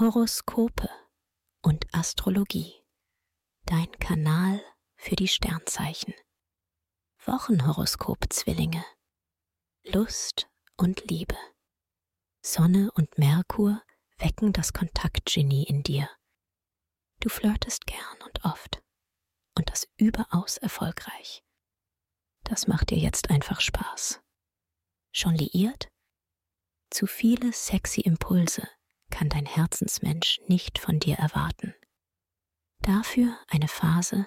Horoskope und Astrologie. Dein Kanal für die Sternzeichen. Wochenhoroskop Zwillinge. Lust und Liebe. Sonne und Merkur wecken das Kontaktgenie in dir. Du flirtest gern und oft und das überaus erfolgreich. Das macht dir jetzt einfach Spaß. Schon liiert? Zu viele sexy Impulse kann dein Herzensmensch nicht von dir erwarten. Dafür eine Phase,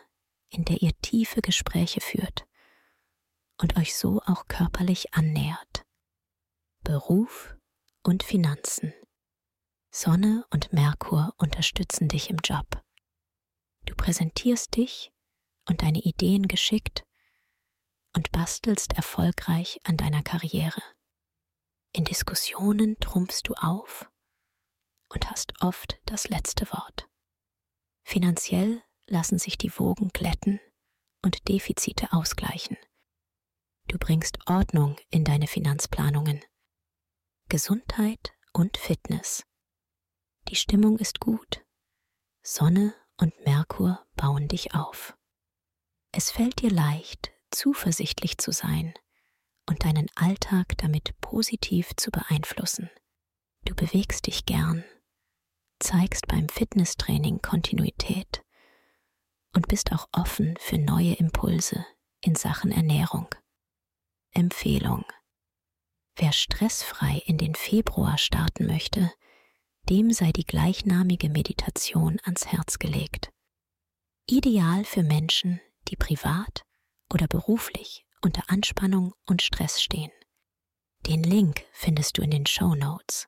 in der ihr tiefe Gespräche führt und euch so auch körperlich annähert. Beruf und Finanzen. Sonne und Merkur unterstützen dich im Job. Du präsentierst dich und deine Ideen geschickt und bastelst erfolgreich an deiner Karriere. In Diskussionen trumpfst du auf hast oft das letzte Wort. Finanziell lassen sich die Wogen glätten und Defizite ausgleichen. Du bringst Ordnung in deine Finanzplanungen. Gesundheit und Fitness. Die Stimmung ist gut. Sonne und Merkur bauen dich auf. Es fällt dir leicht, zuversichtlich zu sein und deinen Alltag damit positiv zu beeinflussen. Du bewegst dich gern zeigst beim Fitnesstraining Kontinuität und bist auch offen für neue Impulse in Sachen Ernährung. Empfehlung. Wer stressfrei in den Februar starten möchte, dem sei die gleichnamige Meditation ans Herz gelegt. Ideal für Menschen, die privat oder beruflich unter Anspannung und Stress stehen. Den Link findest du in den Show Notes.